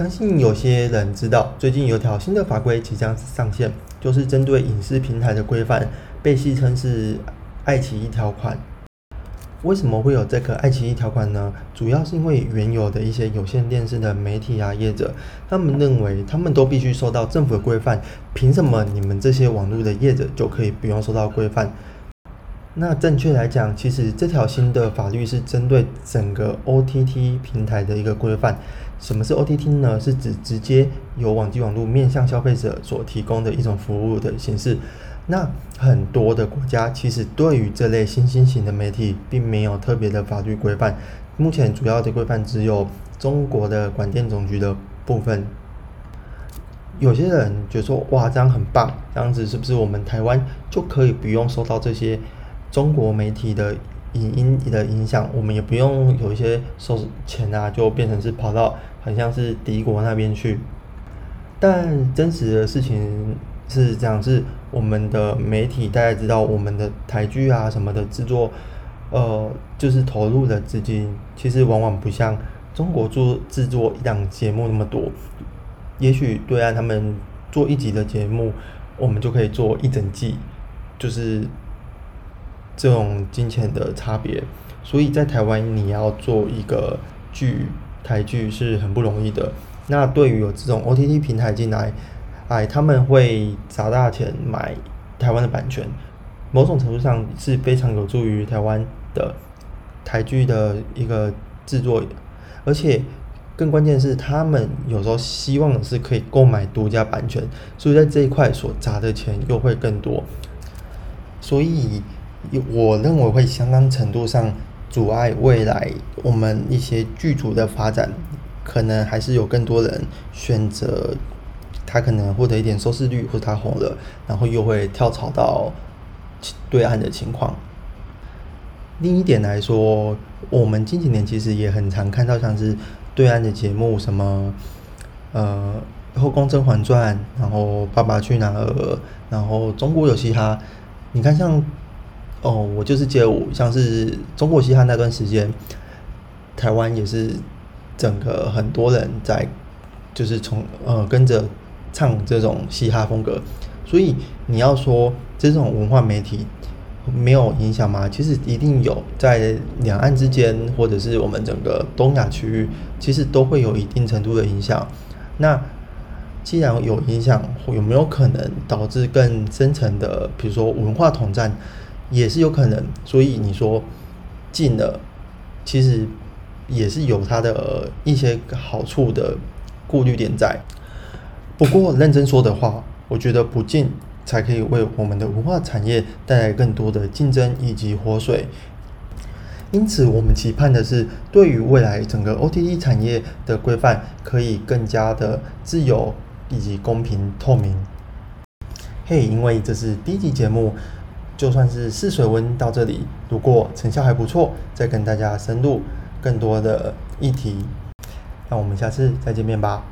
相信有些人知道，最近有条新的法规即将上线，就是针对影视平台的规范，被戏称是爱奇艺条款。为什么会有这个爱奇艺条款呢？主要是因为原有的一些有线电视的媒体啊业者，他们认为他们都必须受到政府的规范，凭什么你们这些网络的业者就可以不用受到规范？那正确来讲，其实这条新的法律是针对整个 OTT 平台的一个规范。什么是 OTT 呢？是指直接由网际网络面向消费者所提供的一种服务的形式。那很多的国家其实对于这类新兴型的媒体，并没有特别的法律规范。目前主要的规范只有中国的广电总局的部分。有些人觉得说，哇，这样很棒，这样子是不是我们台湾就可以不用受到这些？中国媒体的影音的影响，我们也不用有一些收钱啊，就变成是跑到很像是敌国那边去。但真实的事情是这样，是我们的媒体大家知道，我们的台剧啊什么的制作，呃，就是投入的资金，其实往往不像中国做制作一档节目那么多。也许对岸他们做一集的节目，我们就可以做一整季，就是。这种金钱的差别，所以在台湾你要做一个剧台剧是很不容易的。那对于有这种 OTT 平台进来，哎，他们会砸大钱买台湾的版权，某种程度上是非常有助于台湾的台剧的一个制作，而且更关键是他们有时候希望的是可以购买独家版权，所以在这一块所砸的钱又会更多，所以。我认为会相当程度上阻碍未来我们一些剧组的发展，可能还是有更多人选择他可能获得一点收视率，或者他红了，然后又会跳槽到对岸的情况。另一点来说，我们近几年其实也很常看到像是对岸的节目，什么呃《后宫甄嬛传》，然后《爸爸去哪儿》，然后《中国有嘻哈》，你看像。哦，我就是街舞，像是中国嘻哈那段时间，台湾也是整个很多人在，就是从呃跟着唱这种嘻哈风格，所以你要说这种文化媒体没有影响吗？其实一定有，在两岸之间或者是我们整个东亚区域，其实都会有一定程度的影响。那既然有影响，有没有可能导致更深层的，比如说文化统战？也是有可能，所以你说禁了，其实也是有它的一些好处的顾虑点在。不过认真说的话，我觉得不禁才可以为我们的文化产业带来更多的竞争以及活水。因此，我们期盼的是，对于未来整个 OTT 产业的规范可以更加的自由以及公平透明。嘿，因为这是第一集节目。就算是试水温到这里，如果成效还不错，再跟大家深入更多的议题。那我们下次再见面吧。